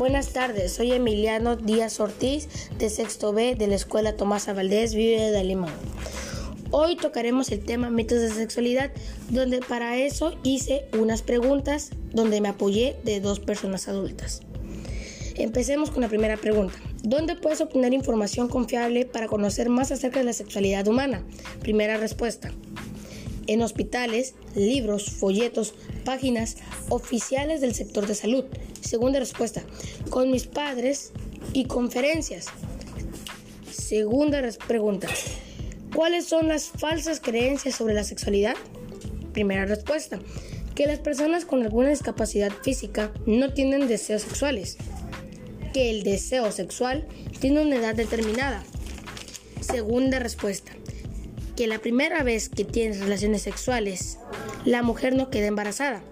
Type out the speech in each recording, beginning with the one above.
Buenas tardes, soy Emiliano Díaz Ortiz de Sexto B de la Escuela Tomás Valdés, Vive de Alemán. Hoy tocaremos el tema mitos de sexualidad, donde para eso hice unas preguntas donde me apoyé de dos personas adultas. Empecemos con la primera pregunta. ¿Dónde puedes obtener información confiable para conocer más acerca de la sexualidad humana? Primera respuesta en hospitales, libros, folletos, páginas oficiales del sector de salud. Segunda respuesta, con mis padres y conferencias. Segunda pregunta, ¿cuáles son las falsas creencias sobre la sexualidad? Primera respuesta, que las personas con alguna discapacidad física no tienen deseos sexuales, que el deseo sexual tiene una edad determinada. Segunda respuesta, que la primera vez que tienes relaciones sexuales, la mujer no queda embarazada.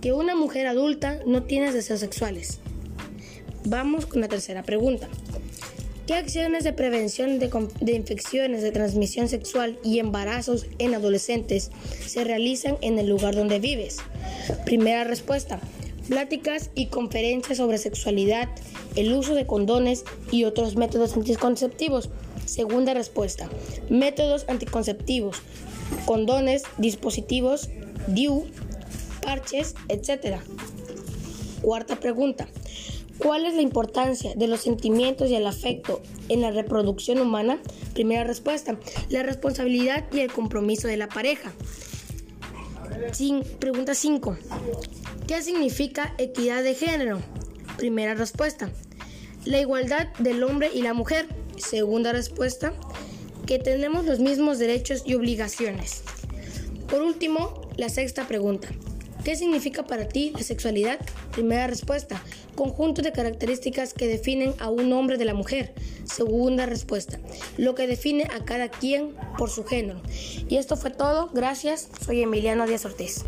Que una mujer adulta no tiene deseos sexuales. Vamos con la tercera pregunta. ¿Qué acciones de prevención de, de, infecciones de transmisión sexual y embarazos en adolescentes se realizan en el lugar donde vives? Primera respuesta. Pláticas y conferencias sobre sexualidad, el uso de condones y otros métodos anticonceptivos Segunda respuesta. Métodos anticonceptivos, condones, dispositivos, DIU, parches, etc. Cuarta pregunta. ¿Cuál es la importancia de los sentimientos y el afecto en la reproducción humana? Primera respuesta. La responsabilidad y el compromiso de la pareja. pregunta 5. ¿Qué significa equidad de género? Primera respuesta. La igualdad del hombre y la mujer. Segunda respuesta, que tenemos los mismos derechos y obligaciones. Por último, la sexta pregunta. ¿Qué significa para ti la sexualidad? Primera respuesta. Conjunto de características que definen a un hombre de la mujer. Segunda respuesta. Lo que define a cada quien por su género. Y esto fue todo. Gracias. Soy Emiliano Díaz Ortiz.